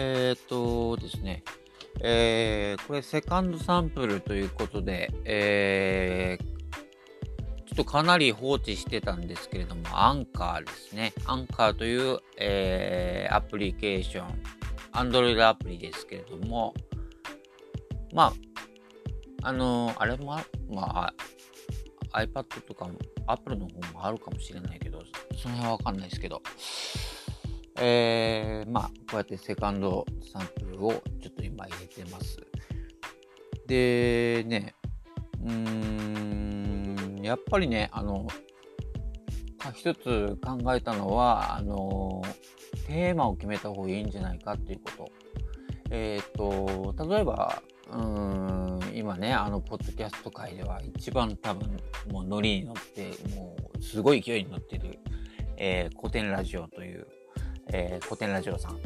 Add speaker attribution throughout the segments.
Speaker 1: えー、っとですね、えー、これセカンドサンプルということで、えー、ちょっとかなり放置してたんですけれども、アンカーですね。アンカーという、えー、アプリケーション、Android アプリですけれども、まあ、あのあれも、まあ、iPad とかも、Apple の方もあるかもしれないけど、その辺はわかんないですけど、えー、まあ、こうやってセカンドサンプルをちょっと今入れてます。で、ね、うーん、やっぱりね、あの、一つ考えたのは、あの、テーマを決めた方がいいんじゃないかっていうこと。えっ、ー、と、例えば、うん、今ね、あの、ポッドキャスト界では一番多分、もうノリに乗って、もう、すごい勢いに乗ってる、えー、古典ラジオというえー、古典ラジオさん、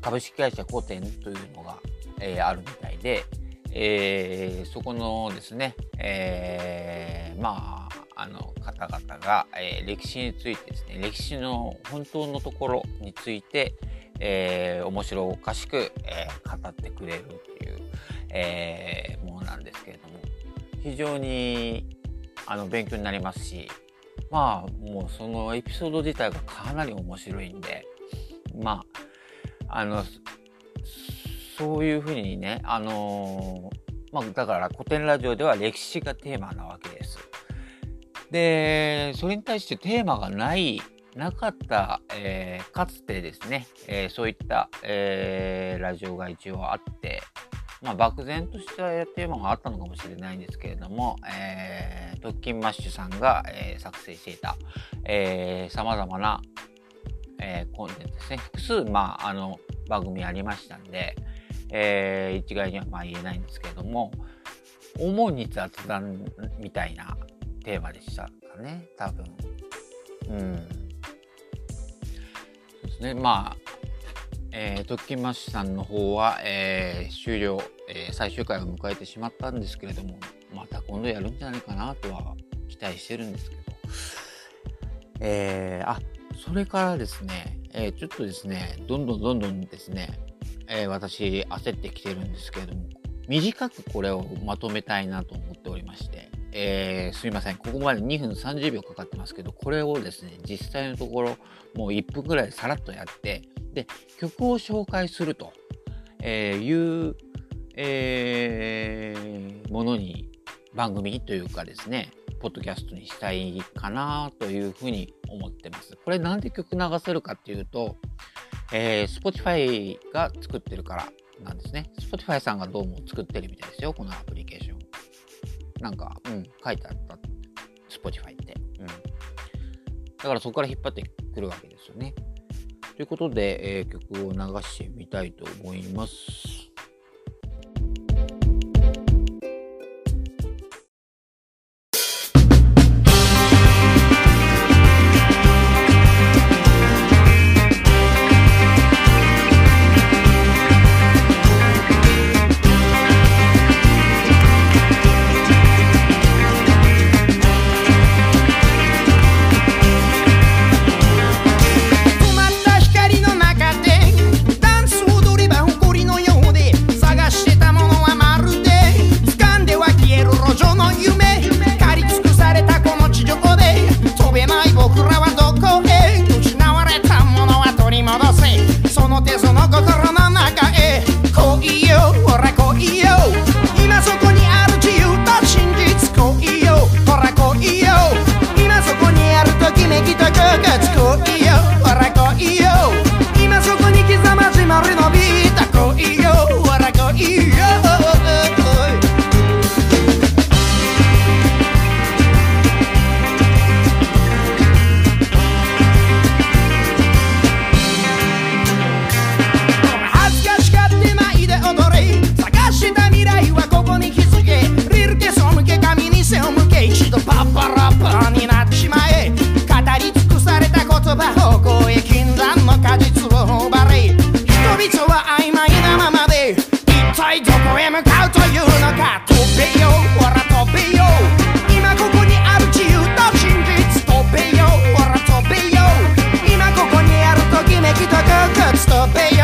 Speaker 1: 株式会社古典というのが、えー、あるみたいで、えー、そこのですね、えー、まあ、あの方々が、えー、歴史についてですね、歴史の本当のところについて、えー、面白おかしく、えー、語ってくれるっていう、えー、ものなんですけれども、非常にあの勉強になりますし、まあ、もうそのエピソード自体がかなり面白いんで、まあ、あの、そういうふうにね、あのまあ、だから古典ラジオでは歴史がテーマなわけです。で、それに対してテーマがない、なかった、えー、かつてですね、えー、そういった、えー、ラジオが一応あって、まあ、漠然としたテーマがあったのかもしれないんですけれども、えー、特勤マッシュさんが、えー、作成していた、えー、様々な、えー、コンテンツですね。複数、まあ、あの、番組ありましたんで、えー、一概にはまあ言えないんですけども、主に雑談みたいなテーマでしたかね、多分。うん。そうですね。まあ、えー、特訓マッシュさんの方は、えー、終了、えー、最終回を迎えてしまったんですけれども、また今度やるんじゃないかなとは期待してるんですけど、えー、あ、それからですね、えー、ちょっとですね、どんどんどんどんですね、えー、私焦ってきてるんですけれども、短くこれをまとめたいなと思っておりまして、えー、すいません。ここまで2分30秒かかってますけど、これをですね、実際のところ、もう1分ぐらいさらっとやって、で、曲を紹介すると、えいう、え、ものに、番組というかですね、ポッドキャストにしたいかなというふうに思ってます。これなんで曲流せるかっていうと、えー、Spotify が作ってるからなんですね。Spotify さんがどうも作ってるみたいですよ、このアプリケーション。なんか、うん、書いてあった。Spotify って。うん。だからそこから引っ張ってくるわけですよね。ということで、えー、曲を流してみたいと思います。
Speaker 2: up, baby.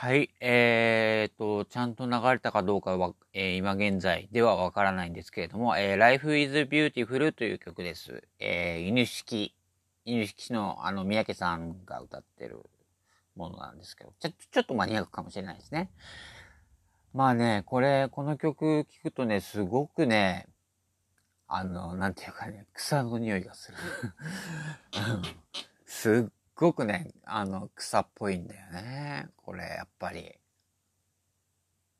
Speaker 2: は
Speaker 1: い、えーと、ちゃんと流れたかどうかは、えー今現在ではわからないんですけれども、えー Life is Beautiful という曲です。えー、犬式、犬式のあの、三宅さんが歌ってるものなんですけど、ちょ、ちょっとマニアックかもしれないですね。まあね、これ、この曲聴くとね、すごくね、あの、なんていうかね、草の匂いがする。うんすっごくね、あの、草っぽいんだよね。これ、やっぱり。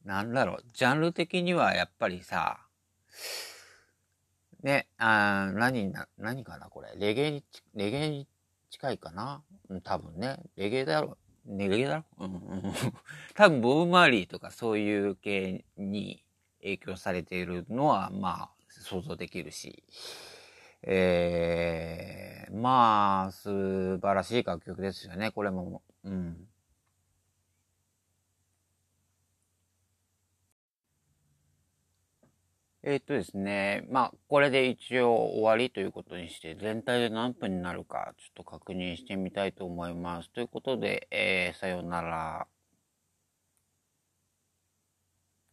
Speaker 1: なんだろう、ジャンル的にはやっぱりさ、ね、あ何な、何かな、これ。レゲエに、レゲエに近いかな？多分ね。レゲエだろ。レゲエだろうん。多分、ボブ・マーリーとかそういう系に影響されているのは、まあ、想像できるし。えー、まあ、素晴らしい楽曲ですよね、これも。うん。えーっとですね、まあ、これで一応終わりということにして、全体で何分になるか、ちょっと確認してみたいと思います。ということで、えー、さようなら。